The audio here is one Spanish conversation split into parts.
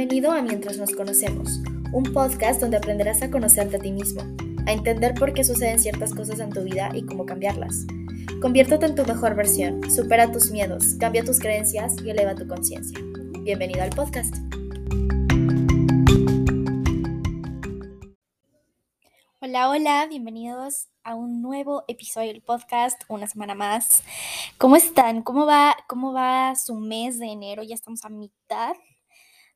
Bienvenido a Mientras nos conocemos, un podcast donde aprenderás a conocerte a ti mismo, a entender por qué suceden ciertas cosas en tu vida y cómo cambiarlas. Conviértete en tu mejor versión, supera tus miedos, cambia tus creencias y eleva tu conciencia. Bienvenido al podcast. Hola, hola, bienvenidos a un nuevo episodio del podcast, una semana más. ¿Cómo están? ¿Cómo va, cómo va su mes de enero? Ya estamos a mitad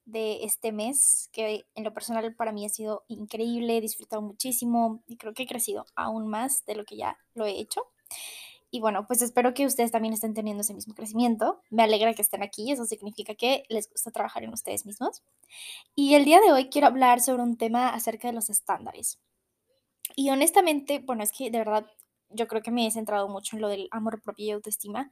de este mes, que en lo personal para mí ha sido increíble, he disfrutado muchísimo y creo que he crecido aún más de lo que ya lo he hecho. Y bueno, pues espero que ustedes también estén teniendo ese mismo crecimiento. Me alegra que estén aquí, eso significa que les gusta trabajar en ustedes mismos. Y el día de hoy quiero hablar sobre un tema acerca de los estándares. Y honestamente, bueno, es que de verdad yo creo que me he centrado mucho en lo del amor propio y autoestima,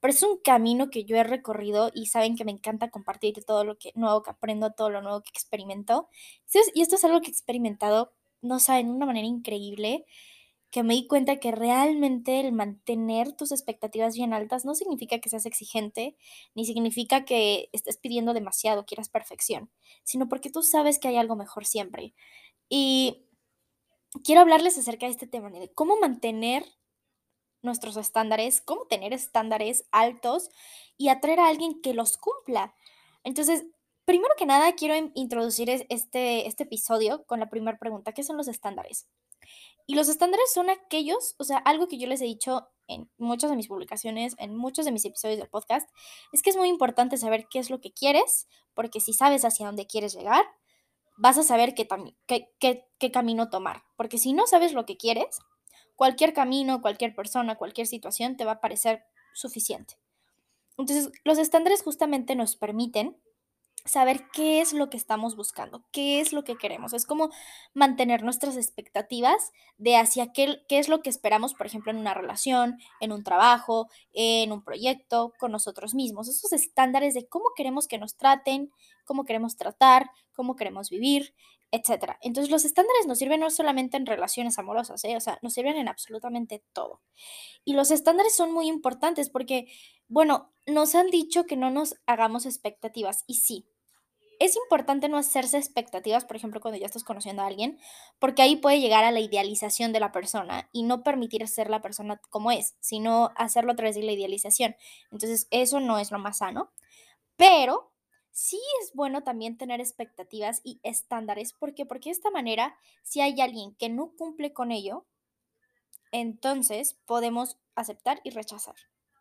pero es un camino que yo he recorrido y saben que me encanta compartir todo lo que nuevo que aprendo, todo lo nuevo que experimento. Y esto es algo que he experimentado, no saben, de una manera increíble, que me di cuenta que realmente el mantener tus expectativas bien altas no significa que seas exigente, ni significa que estés pidiendo demasiado, quieras perfección, sino porque tú sabes que hay algo mejor siempre. Y quiero hablarles acerca de este tema, de cómo mantener nuestros estándares, cómo tener estándares altos y atraer a alguien que los cumpla. Entonces, primero que nada, quiero introducir este, este episodio con la primera pregunta, ¿qué son los estándares? Y los estándares son aquellos, o sea, algo que yo les he dicho en muchas de mis publicaciones, en muchos de mis episodios del podcast, es que es muy importante saber qué es lo que quieres, porque si sabes hacia dónde quieres llegar, vas a saber qué, camino tomar. Porque si no sabes lo que quieres, cualquier camino, cualquier persona, cualquier situación te va a parecer suficiente. Entonces, los estándares justamente nos permiten saber qué es lo que estamos buscando, qué es lo que queremos. Es como mantener nuestras expectativas de hacia qué, qué es lo que esperamos, por ejemplo, en una relación, en un trabajo, en un proyecto, con nosotros mismos. Esos estándares de cómo queremos que nos traten, cómo queremos tratar, cómo queremos vivir, etc. Entonces los estándares nos sirven no solamente en relaciones amorosas, ¿eh? o sea, nos sirven en absolutamente todo. Y los estándares son muy importantes porque, bueno, nos han dicho que no nos hagamos expectativas y sí, es importante no hacerse expectativas, por ejemplo, cuando ya estás conociendo a alguien, porque ahí puede llegar a la idealización de la persona y no permitir ser la persona como es, sino hacerlo a través de la idealización. Entonces, eso no es lo más sano. Pero sí es bueno también tener expectativas y estándares, porque porque de esta manera, si hay alguien que no cumple con ello, entonces podemos aceptar y rechazar.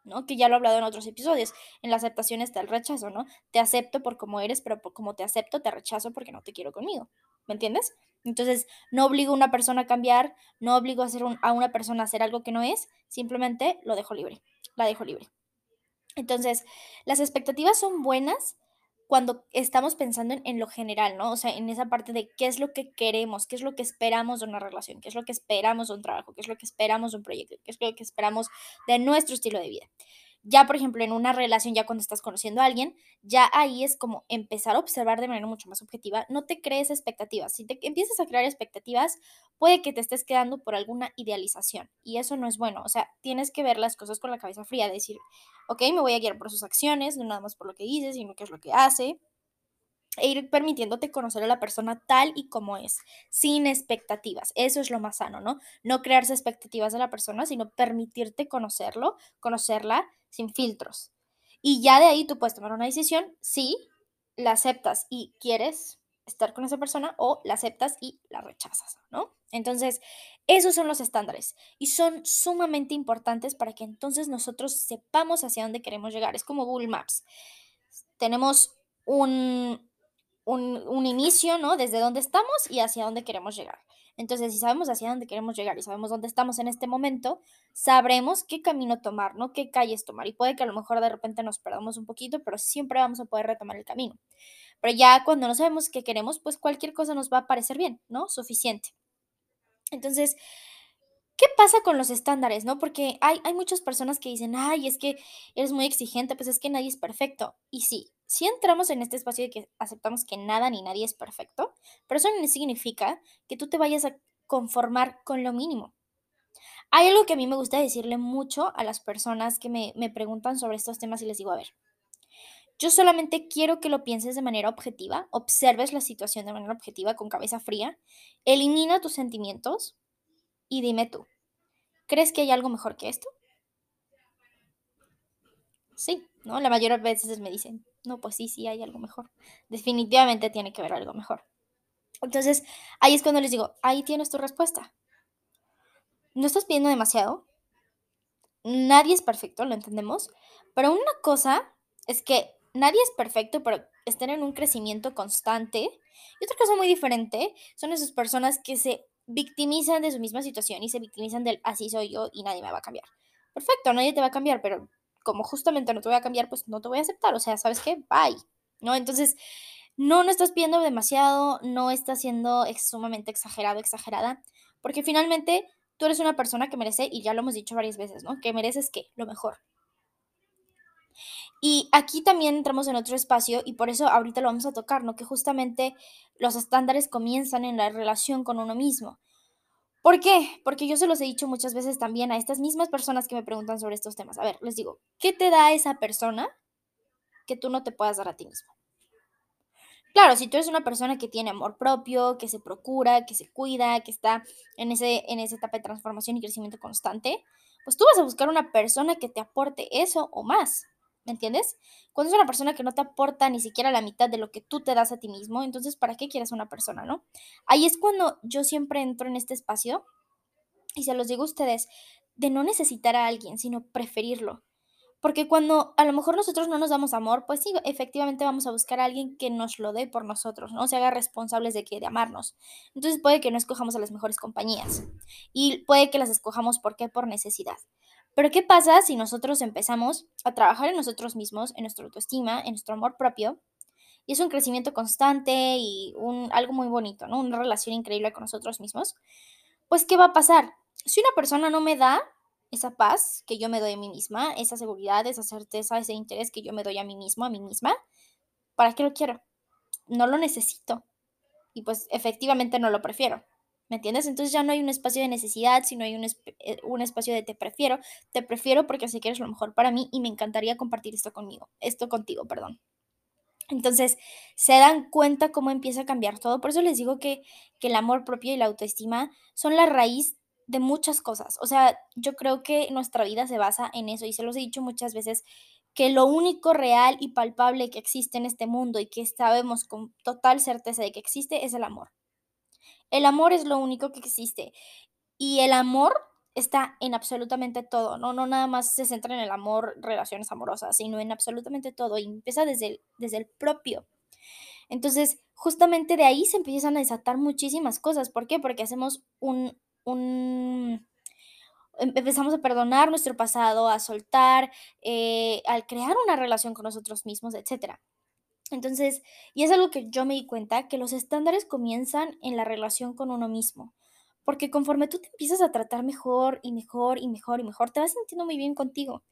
¿No? Que ya lo he hablado en otros episodios. En la aceptación está el rechazo, ¿no? Te acepto por como eres, pero por como te acepto, te rechazo porque no te quiero conmigo. ¿Me entiendes? Entonces, no obligo a una persona a cambiar, no obligo a, hacer a una persona a hacer algo que no es, simplemente lo dejo libre, la dejo libre. Entonces, las expectativas son buenas cuando estamos pensando en, lo general, ¿no? O sea, en esa parte de qué es lo que queremos, qué es lo que esperamos de una relación, qué es lo que esperamos de un trabajo, qué es lo que esperamos de un proyecto, qué es lo que esperamos de nuestro estilo de vida. Ya, por ejemplo, en una relación, ya cuando estás conociendo a alguien, ya ahí es como empezar a observar de manera mucho más objetiva. No te crees expectativas. Si te empiezas a crear expectativas, puede que te estés quedando por alguna idealización. Y eso no es bueno. O sea, tienes que ver las cosas con la cabeza fría. Decir, ok, me voy a guiar por sus acciones, no nada más por lo que dice, sino qué es lo que hace e ir permitiéndote conocer a la persona tal y como es, sin expectativas. Eso es lo más sano, ¿no? No crearse expectativas de la persona, sino permitirte conocerlo, conocerla sin filtros. Y ya de ahí tú puedes tomar una decisión si la aceptas y quieres estar con esa persona o la aceptas y la rechazas, ¿no? Entonces, esos son los estándares y son sumamente importantes para que entonces nosotros sepamos hacia dónde queremos llegar. Es como Google Maps. Tenemos un, un, inicio, ¿no? Desde dónde estamos y hacia dónde queremos llegar. Entonces, si sabemos hacia dónde queremos llegar y sabemos dónde estamos en este momento, sabremos qué camino tomar, ¿no? Qué calles tomar. Y puede que a lo mejor de repente nos perdamos un poquito, pero siempre vamos a poder retomar el camino. Pero ya cuando no sabemos qué queremos, pues cualquier cosa nos va a parecer bien, ¿no? Suficiente. Entonces, ¿qué pasa con los estándares, no? Porque hay, hay muchas personas que dicen, ay, es que eres muy exigente, pues es que nadie es perfecto. Y sí, si entramos en este espacio de que aceptamos que nada ni nadie es perfecto, pero eso no significa que tú te vayas a conformar con lo mínimo. Hay algo que a mí me gusta decirle mucho a las personas que me, me preguntan sobre estos temas y les digo, a ver, Yo solamente quiero que lo pienses de manera objetiva, observes la situación de manera objetiva, con cabeza fría, elimina tus sentimientos y dime tú, ¿crees que hay algo mejor que esto? Sí, ¿no? La mayoría de veces me dicen, no, pues sí, sí, hay algo mejor. Definitivamente tiene que haber algo mejor. Entonces, ahí es cuando les digo, ahí tienes tu respuesta. No estás pidiendo demasiado. Nadie es perfecto, lo entendemos. Pero una cosa es que nadie es perfecto, pero estén en un crecimiento constante. Y otra cosa muy diferente son esas personas que se victimizan de su misma situación y se victimizan del así soy yo y nadie me va a cambiar. Perfecto, nadie te va a cambiar, pero como justamente no te voy a cambiar, pues no te voy a aceptar. O sea, ¿sabes qué? Bye. ¿No? Entonces, no, no estás pidiendo demasiado, no estás siendo sumamente exagerado, exagerada, porque finalmente tú eres una persona que merece, y ya lo hemos dicho varias veces, ¿no? Que mereces qué? Lo mejor. Y aquí también entramos en otro espacio y por eso ahorita lo vamos a tocar, ¿no? Que justamente los estándares comienzan en la relación con uno mismo. ¿Por qué? Porque yo se los he dicho muchas veces también a estas mismas personas que me preguntan sobre estos temas. A ver, les digo, ¿qué te da esa persona que tú no te puedas dar a ti mismo? Claro, si tú eres una persona que tiene amor propio, que se procura, que se cuida, que está en, ese, en esa etapa de transformación y crecimiento constante, pues tú vas a buscar una persona que te aporte eso o más. ¿Me entiendes? Cuando es una persona que no te aporta ni siquiera la mitad de lo que tú te das a ti mismo, entonces ¿para qué quieres una persona, no? Ahí es cuando yo siempre entro en este espacio y se los digo a ustedes, de no necesitar a alguien, sino preferirlo. Porque cuando a lo mejor nosotros no nos damos amor, pues sí, efectivamente vamos a buscar a alguien que nos lo dé por nosotros, ¿no? Se haga responsables de que de amarnos. Entonces puede que no escojamos a las mejores compañías y puede que las escojamos ¿por qué? Por necesidad. Pero ¿qué pasa si nosotros empezamos a trabajar en nosotros mismos, en nuestra autoestima, en nuestro amor propio? Y es un crecimiento constante y un, algo muy bonito, ¿no? Una relación increíble con nosotros mismos. Pues, ¿qué va a pasar? Si una persona no me da esa paz que yo me doy a mí misma, esa seguridad, esa certeza, ese interés que yo me doy a mí mismo, a mí misma, ¿para qué lo quiero? No lo necesito. Y pues efectivamente no lo prefiero. ¿Me entiendes? Entonces ya no hay un espacio de necesidad, sino hay un, eh, un, espacio de te prefiero. Te prefiero porque sé que eres lo mejor para mí y me encantaría compartir esto conmigo, esto contigo, perdón. Entonces, se dan cuenta cómo empieza a cambiar todo. Por eso les digo que, que el amor propio y la autoestima son la raíz de muchas cosas. O sea, yo creo que nuestra vida se basa en eso y se los he dicho muchas veces que lo único real y palpable que existe en este mundo y que sabemos con total certeza de que existe es el amor. El amor es lo único que existe. Y el amor está en absolutamente todo, ¿no? No nada más se centra en el amor, relaciones amorosas, sino en absolutamente todo. Y empieza desde el, desde el propio. Entonces, justamente de ahí se empiezan a desatar muchísimas cosas. ¿Por qué? Porque hacemos un, un em, empezamos a perdonar nuestro pasado, a soltar, eh, al crear una relación con nosotros mismos, etc. Entonces, y es algo que yo me di cuenta, que los estándares comienzan en la relación con uno mismo. Porque conforme tú te empiezas a tratar mejor y mejor y mejor y mejor, te vas sintiendo muy bien contigo.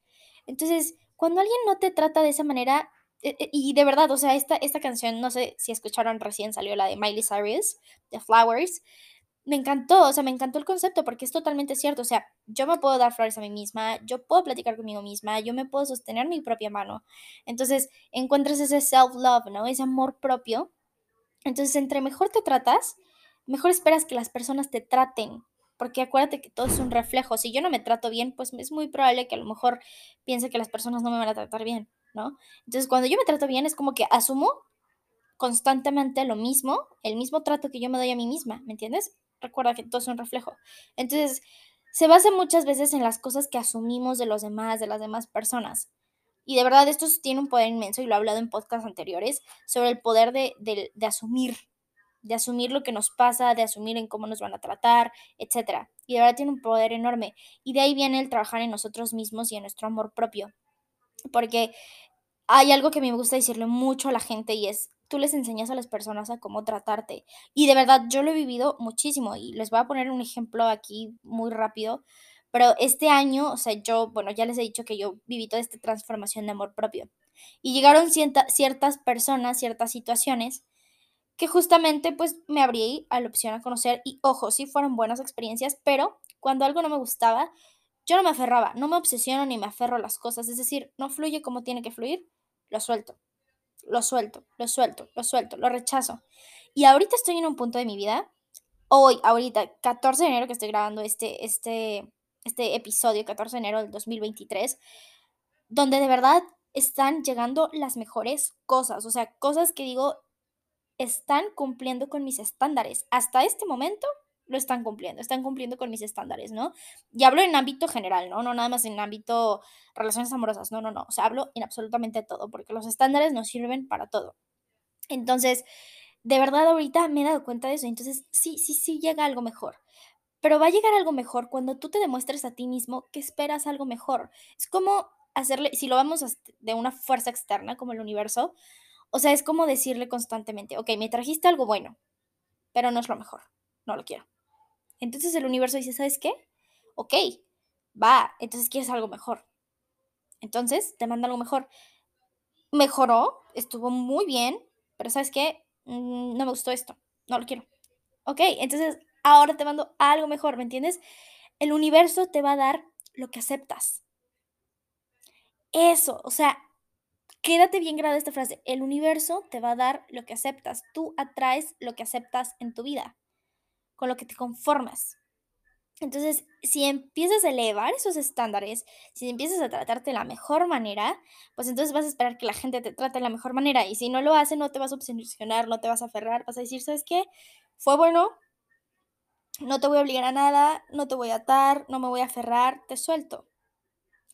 Entonces, cuando alguien no te trata de esa manera, e, e, y de verdad, o sea, esta, esta canción, no sé si escucharon recién, salió la de Miley Cyrus, The Flowers, me encantó, o sea, me encantó el concepto porque es totalmente cierto, o sea, yo me puedo dar flores a mí misma, yo puedo platicar conmigo misma, yo me puedo sostener mi propia mano. Entonces, encuentras ese self-love, ¿no? Ese amor propio. Entonces, entre mejor te tratas, mejor esperas que las personas te traten, porque acuérdate que todo es un reflejo. Si yo no me trato bien, pues es muy probable que a lo mejor piense que las personas no me van a tratar bien, ¿no? Entonces, cuando yo me trato bien, es como que asumo constantemente lo mismo, el mismo trato que yo me doy a mí misma, ¿me entiendes? Recuerda que todo es un reflejo. Entonces, se basa muchas veces en las cosas que asumimos de los demás, de las demás personas. Y de verdad esto tiene un poder inmenso y lo he hablado en podcasts anteriores sobre el poder de, de, asumir, de asumir lo que nos pasa, de asumir en cómo nos van a tratar, etc. Y de verdad tiene un poder enorme. Y de ahí viene el trabajar en nosotros mismos y en nuestro amor propio. Porque hay algo que me gusta decirle mucho a la gente y es, tú les enseñas a las personas a cómo tratarte. Y de verdad, yo lo he vivido muchísimo y les voy a poner un ejemplo aquí muy rápido. Pero este año, o sea, yo, bueno, ya les he dicho que yo viví toda esta transformación de amor propio. Y llegaron ciertas personas, ciertas situaciones que justamente pues me abrí a la opción a conocer y ojo, sí fueron buenas experiencias, pero cuando algo no me gustaba, yo no me aferraba, no me obsesiono ni me aferro a las cosas, es decir, no fluye como tiene que fluir, lo suelto lo suelto, lo suelto, lo suelto, lo rechazo. Y ahorita estoy en un punto de mi vida, hoy, ahorita, 14 de enero que estoy grabando este, este, este episodio, 14 de enero del 2023, donde de verdad están llegando las mejores cosas, o sea, cosas que digo, están cumpliendo con mis estándares. Hasta este momento lo están cumpliendo, están cumpliendo con mis estándares, ¿no? Y hablo en ámbito general, ¿no? No nada más en ámbito relaciones amorosas, no, no, no, o sea, hablo en absolutamente todo, porque los estándares nos sirven para todo. Entonces, de verdad ahorita me he dado cuenta de eso, entonces sí, sí, sí llega algo mejor. Pero va a llegar algo mejor cuando tú te demuestres a ti mismo que esperas algo mejor. Es como hacerle, si lo vamos de una fuerza externa como el universo, o sea, es como decirle constantemente, ok, me trajiste algo bueno, pero no es lo mejor, no lo quiero. Entonces el universo dice, ¿sabes qué? Ok, va, entonces quieres algo mejor. Entonces te manda algo mejor. Mejoró, estuvo muy bien, pero ¿sabes qué? Mm, no me gustó esto, no lo quiero. Ok, entonces ahora te mando algo mejor, ¿me entiendes? El universo te va a dar lo que aceptas. Eso, o sea, quédate bien grabada esta frase. El universo te va a dar lo que aceptas. Tú atraes lo que aceptas en tu vida, con lo que te conformas. Entonces, si empiezas a elevar esos estándares, si empiezas a tratarte de la mejor manera, pues entonces vas a esperar que la gente te trate de la mejor manera. Y si no lo hace, no te vas a obsesionar, no te vas a aferrar, vas a decir, ¿sabes qué? Fue bueno, no te voy a obligar a nada, no te voy a atar, no me voy a aferrar, te suelto.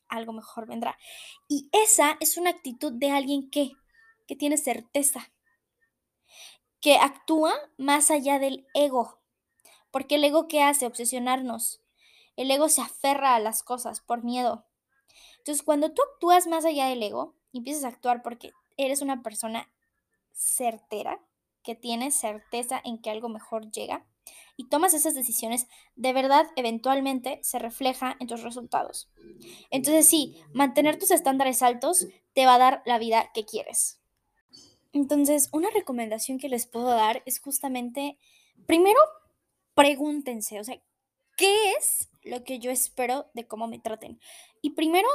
Algo mejor vendrá. Y esa es una actitud de alguien que, que tiene certeza, que actúa más allá del ego. Porque el ego qué hace? Obsesionarnos. El ego se aferra a las cosas por miedo. Entonces, cuando tú actúas más allá del ego, empiezas a actuar porque eres una persona certera, que tiene certeza en que algo mejor llega, y tomas esas decisiones, de verdad, eventualmente se refleja en tus resultados. Entonces, sí, mantener tus estándares altos te va a dar la vida que quieres. Entonces, una recomendación que les puedo dar es justamente, primero, pregúntense, o sea, ¿qué es lo que yo espero de cómo me traten? Y primero,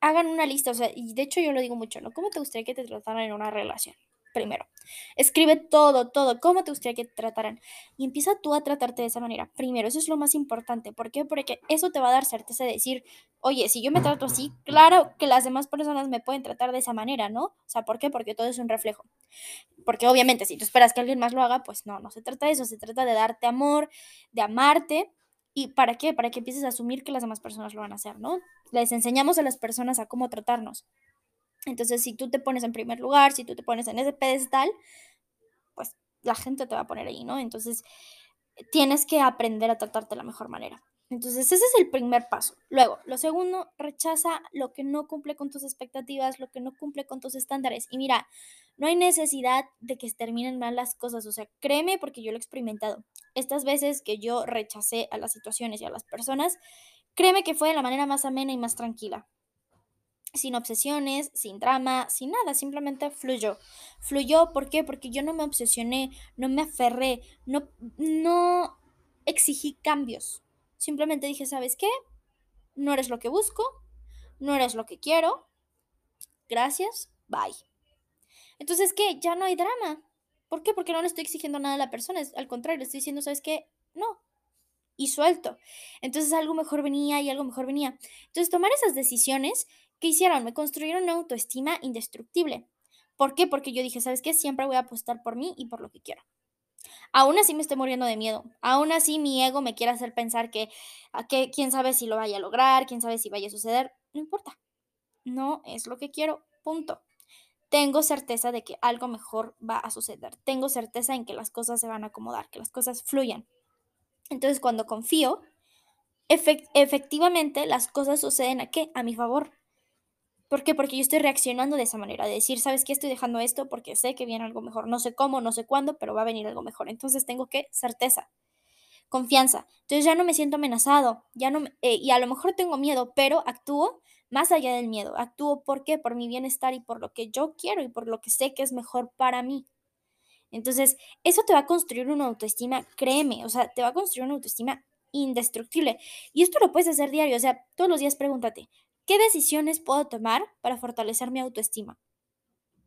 hagan una lista, o sea, y de hecho yo lo digo mucho, ¿no? ¿Cómo te gustaría que te trataran en una relación? Primero. Escribe todo, todo, cómo te gustaría que te trataran. Y empieza tú a tratarte de esa manera. Primero, eso es lo más importante. ¿Por qué? Porque eso te va a dar certeza de decir, oye, si yo me trato así, claro que las demás personas me pueden tratar de esa manera, ¿no? O sea, ¿por qué? Porque todo es un reflejo. Porque obviamente si tú esperas que alguien más lo haga, pues no, no se trata de eso, se trata de darte amor, de amarte. ¿Y para qué? Para que empieces a asumir que las demás personas lo van a hacer, ¿no? Les enseñamos a las personas a cómo tratarnos. Entonces, si tú te pones en primer lugar, si tú te pones en ese pedestal, pues la gente te va a poner ahí, ¿no? Entonces, tienes que aprender a tratarte de la mejor manera. Entonces, ese es el primer paso. Luego, lo segundo, rechaza lo que no cumple con tus expectativas, lo que no cumple con tus estándares. Y mira, no hay necesidad de que terminen mal las cosas. O sea, créeme porque yo lo he experimentado. Estas veces que yo rechacé a las situaciones y a las personas, créeme que fue de la manera más amena y más tranquila sin obsesiones, sin drama, sin nada, simplemente fluyó. Fluyó, ¿por qué? Porque yo no me obsesioné, no me aferré, no, no exigí cambios. Simplemente dije, ¿sabes qué? No eres lo que busco, no eres lo que quiero. Gracias, bye. Entonces, ¿qué? Ya no hay drama. ¿Por qué? Porque no le estoy exigiendo nada a la persona. Al contrario, le estoy diciendo, ¿sabes qué? No. Y suelto. Entonces algo mejor venía y algo mejor venía. Entonces tomar esas decisiones ¿Qué hicieron? Me construyeron una autoestima indestructible. ¿Por qué? Porque yo dije, ¿sabes qué? Siempre voy a apostar por mí y por lo que quiero. Aún así me estoy muriendo de miedo. Aún así mi ego me quiere hacer pensar que, que quién sabe si lo vaya a lograr, quién sabe si vaya a suceder. No importa. No es lo que quiero. Punto. Tengo certeza de que algo mejor va a suceder. Tengo certeza en que las cosas se van a acomodar, que las cosas fluyan. Entonces cuando confío, efectivamente las cosas suceden a qué? A mi favor. ¿Por qué? Porque yo estoy reaccionando de esa manera, de decir, ¿sabes qué? Estoy dejando esto porque sé que viene algo mejor. No sé cómo, no sé cuándo, pero va a venir algo mejor. Entonces tengo que certeza, confianza. Entonces ya no me siento amenazado, ya no, eh, y a lo mejor tengo miedo, pero actúo más allá del miedo. Actúo ¿por qué? Por mi bienestar y por lo que yo quiero y por lo que sé que es mejor para mí. Entonces, eso te va a construir una autoestima, créeme, o sea, te va a construir una autoestima indestructible. Y esto lo puedes hacer diario, o sea, todos los días pregúntate, ¿Qué decisiones puedo tomar para fortalecer mi autoestima?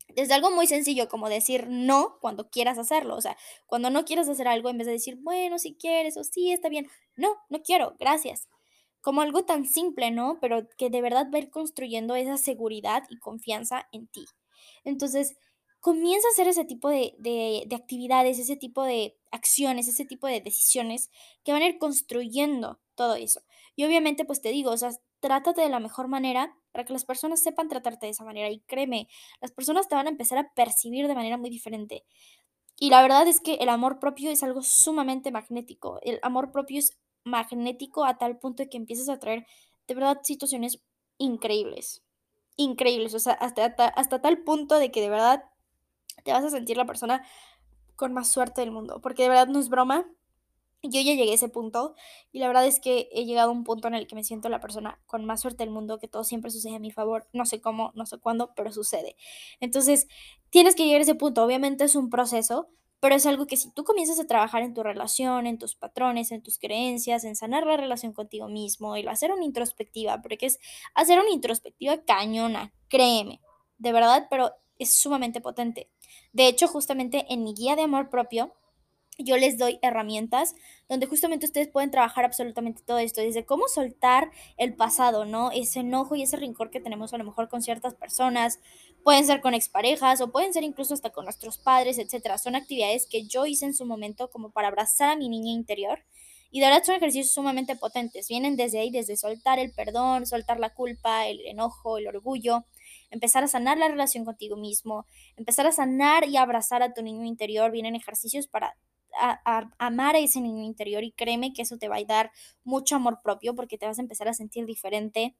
Desde algo muy sencillo como decir no cuando quieras hacerlo. O sea, cuando no quieras hacer algo, en vez de decir, bueno, si quieres o sí, está bien. No, no quiero, gracias. Como algo tan simple, ¿no? Pero que de verdad va a ir construyendo esa seguridad y confianza en ti. Entonces, comienza a hacer ese tipo de, de, de actividades, ese tipo de acciones, ese tipo de decisiones que van a ir construyendo todo eso. Y obviamente, pues te digo, o sea, trátate de la mejor manera para que las personas sepan tratarte de esa manera. Y créeme, las personas te van a empezar a percibir de manera muy diferente. Y la verdad es que el amor propio es algo sumamente magnético. El amor propio es magnético a tal punto de que empiezas a traer de verdad situaciones increíbles. Increíbles. O sea, hasta, hasta, hasta tal punto de que de verdad te vas a sentir la persona con más suerte del mundo. Porque de verdad no es broma. Yo ya llegué a ese punto y la verdad es que he llegado a un punto en el que me siento la persona con más suerte del mundo, que todo siempre sucede a mi favor. No sé cómo, no sé cuándo, pero sucede. Entonces, tienes que llegar a ese punto. Obviamente es un proceso, pero es algo que si tú comienzas a trabajar en tu relación, en tus patrones, en tus creencias, en sanar la relación contigo mismo, y hacer una introspectiva, porque es hacer una introspectiva cañona, créeme, de verdad, pero es sumamente potente. De hecho, justamente en mi guía de amor propio, yo les doy herramientas donde justamente ustedes pueden trabajar absolutamente todo esto, desde cómo soltar el pasado, ¿no? Ese enojo y ese rincor que tenemos a lo mejor con ciertas personas, pueden ser con exparejas o pueden ser incluso hasta con nuestros padres, etcétera. Son actividades que yo hice en su momento como para abrazar a mi niña interior. Y de verdad son ejercicios sumamente potentes. Vienen desde ahí, desde soltar el perdón, soltar la culpa, el enojo, el orgullo, empezar a sanar la relación contigo mismo, empezar a sanar y abrazar a tu niño interior. Vienen ejercicios para a, amar a ese niño interior y créeme que eso te va a dar mucho amor propio porque te vas a empezar a sentir diferente.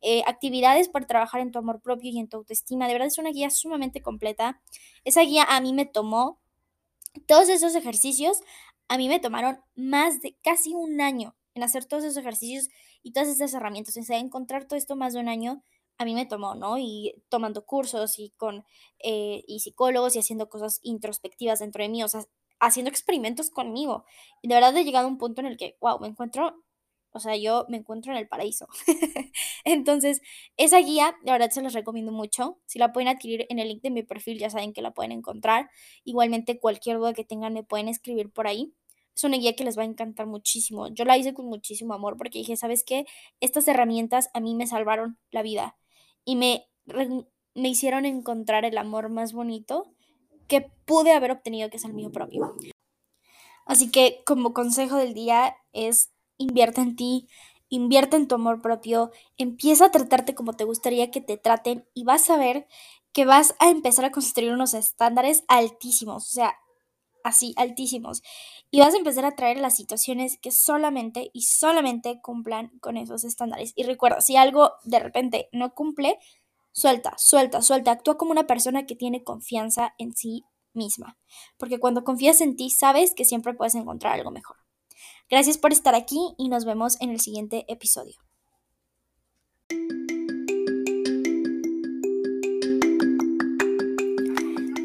Eh, actividades para trabajar en tu amor propio y en tu autoestima. De verdad es una guía sumamente completa. Esa guía a mí me tomó todos esos ejercicios. A mí me tomaron más de casi un año en hacer todos esos ejercicios y todas esas herramientas. O sea, encontrar todo esto más de un año a mí me tomó, ¿no? Y tomando cursos y con eh, y psicólogos y haciendo cosas introspectivas dentro de mí. O sea, haciendo experimentos conmigo. Y de verdad he llegado a un punto en el que, wow, me encuentro, o sea, yo me encuentro en el paraíso. Entonces, esa guía, de verdad se los recomiendo mucho. Si la pueden adquirir en el link de mi perfil, ya saben que la pueden encontrar. Igualmente, cualquier duda que tengan, me pueden escribir por ahí. Es una guía que les va a encantar muchísimo. Yo la hice con muchísimo amor porque dije, ¿sabes qué? Estas herramientas a mí me salvaron la vida y me, me hicieron encontrar el amor más bonito que pude haber obtenido, que es el mío propio. Así que como consejo del día es invierte en ti, invierte en tu amor propio, empieza a tratarte como te gustaría que te traten y vas a ver que vas a empezar a construir unos estándares altísimos, o sea, así, altísimos. Y vas a empezar a traer las situaciones que solamente y solamente cumplan con esos estándares. Y recuerda, si algo de repente no cumple, Suelta, suelta, suelta. Actúa como una persona que tiene confianza en sí misma. Porque cuando confías en ti, sabes que siempre puedes encontrar algo mejor. Gracias por estar aquí y nos vemos en el siguiente episodio.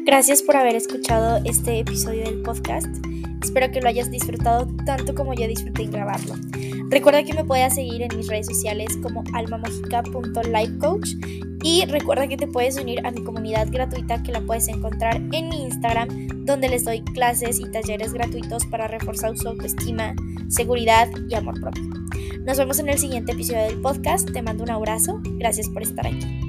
Gracias por haber escuchado este episodio del podcast. Espero que lo hayas disfrutado tanto como yo disfruté grabarlo. Recuerda que me puedes seguir en mis redes sociales como almamagica.lifecoach y recuerda que te puedes unir a mi comunidad gratuita que la puedes encontrar en mi Instagram, donde les doy clases y talleres gratuitos para reforzar su autoestima, seguridad y amor propio. Nos vemos en el siguiente episodio del podcast. Te mando un abrazo. Gracias por estar aquí.